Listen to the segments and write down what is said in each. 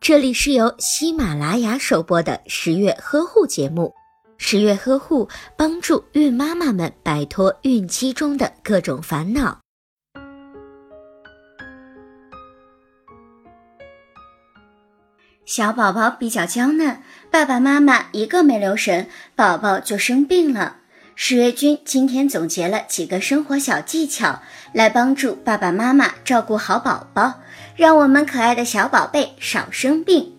这里是由喜马拉雅首播的十月呵护节目。十月呵护帮助孕妈妈们摆脱孕期中的各种烦恼。小宝宝比较娇嫩，爸爸妈妈一个没留神，宝宝就生病了。十月君今天总结了几个生活小技巧，来帮助爸爸妈妈照顾好宝宝，让我们可爱的小宝贝少生病。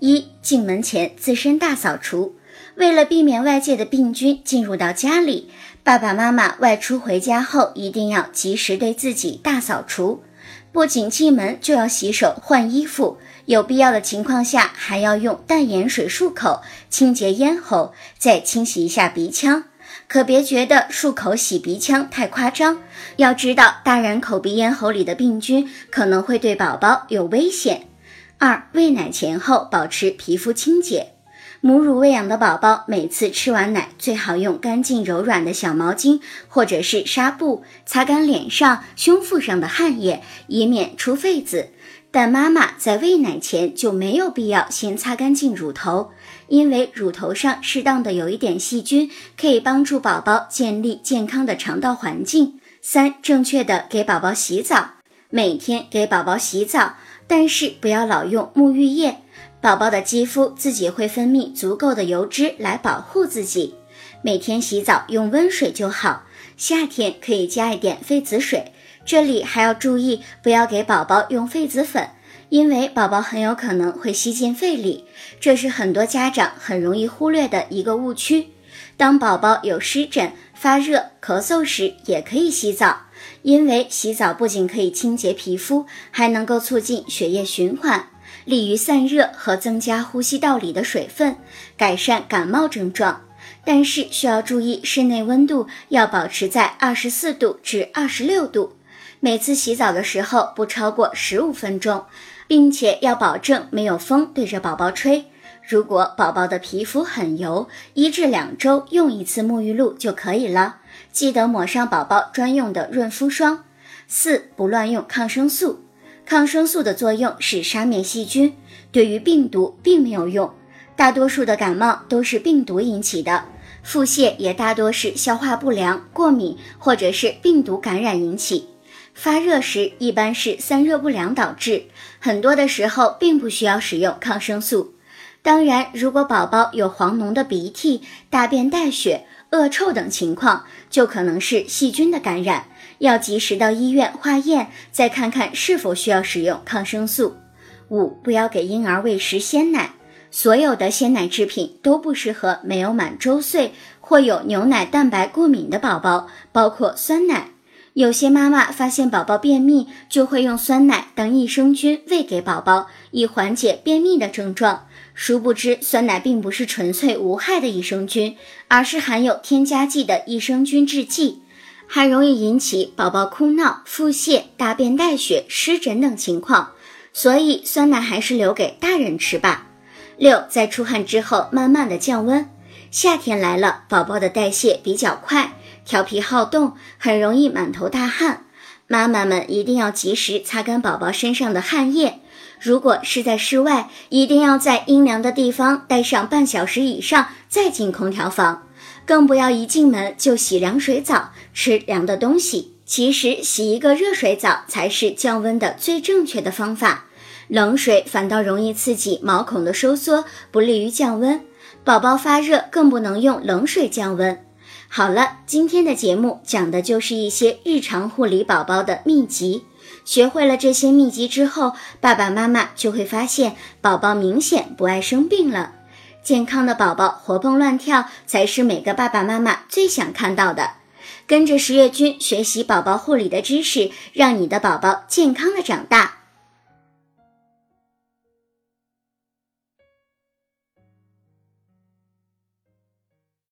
一进门前自身大扫除，为了避免外界的病菌进入到家里，爸爸妈妈外出回家后一定要及时对自己大扫除，不仅进门就要洗手换衣服，有必要的情况下还要用淡盐水漱口，清洁咽喉，再清洗一下鼻腔。可别觉得漱口洗鼻腔太夸张，要知道大人口鼻咽喉里的病菌可能会对宝宝有危险。二、喂奶前后保持皮肤清洁，母乳喂养的宝宝每次吃完奶最好用干净柔软的小毛巾或者是纱布擦干脸上、胸腹上的汗液，以免出痱子。但妈妈在喂奶前就没有必要先擦干净乳头。因为乳头上适当的有一点细菌，可以帮助宝宝建立健康的肠道环境。三、正确的给宝宝洗澡，每天给宝宝洗澡，但是不要老用沐浴液，宝宝的肌肤自己会分泌足够的油脂来保护自己。每天洗澡用温水就好，夏天可以加一点痱子水。这里还要注意，不要给宝宝用痱子粉。因为宝宝很有可能会吸进肺里，这是很多家长很容易忽略的一个误区。当宝宝有湿疹、发热、咳嗽时，也可以洗澡，因为洗澡不仅可以清洁皮肤，还能够促进血液循环，利于散热和增加呼吸道里的水分，改善感冒症状。但是需要注意，室内温度要保持在二十四度至二十六度，每次洗澡的时候不超过十五分钟。并且要保证没有风对着宝宝吹。如果宝宝的皮肤很油，一至两周用一次沐浴露就可以了。记得抹上宝宝专用的润肤霜。四不乱用抗生素，抗生素的作用是杀灭细菌，对于病毒并没有用。大多数的感冒都是病毒引起的，腹泻也大多是消化不良、过敏或者是病毒感染引起。发热时一般是散热不良导致，很多的时候并不需要使用抗生素。当然，如果宝宝有黄脓的鼻涕、大便带血、恶臭等情况，就可能是细菌的感染，要及时到医院化验，再看看是否需要使用抗生素。五、不要给婴儿喂食鲜奶，所有的鲜奶制品都不适合没有满周岁或有牛奶蛋白过敏的宝宝，包括酸奶。有些妈妈发现宝宝便秘，就会用酸奶当益生菌喂给宝宝，以缓解便秘的症状。殊不知，酸奶并不是纯粹无害的益生菌，而是含有添加剂的益生菌制剂，还容易引起宝宝哭闹、腹泻、大便带血、湿疹等情况。所以，酸奶还是留给大人吃吧。六，在出汗之后，慢慢的降温。夏天来了，宝宝的代谢比较快。调皮好动，很容易满头大汗。妈妈们一定要及时擦干宝宝身上的汗液。如果是在室外，一定要在阴凉的地方待上半小时以上，再进空调房。更不要一进门就洗凉水澡，吃凉的东西。其实洗一个热水澡才是降温的最正确的方法。冷水反倒容易刺激毛孔的收缩，不利于降温。宝宝发热更不能用冷水降温。好了，今天的节目讲的就是一些日常护理宝宝的秘籍。学会了这些秘籍之后，爸爸妈妈就会发现宝宝明显不爱生病了。健康的宝宝活蹦乱跳，才是每个爸爸妈妈最想看到的。跟着十月君学习宝宝护理的知识，让你的宝宝健康的长大。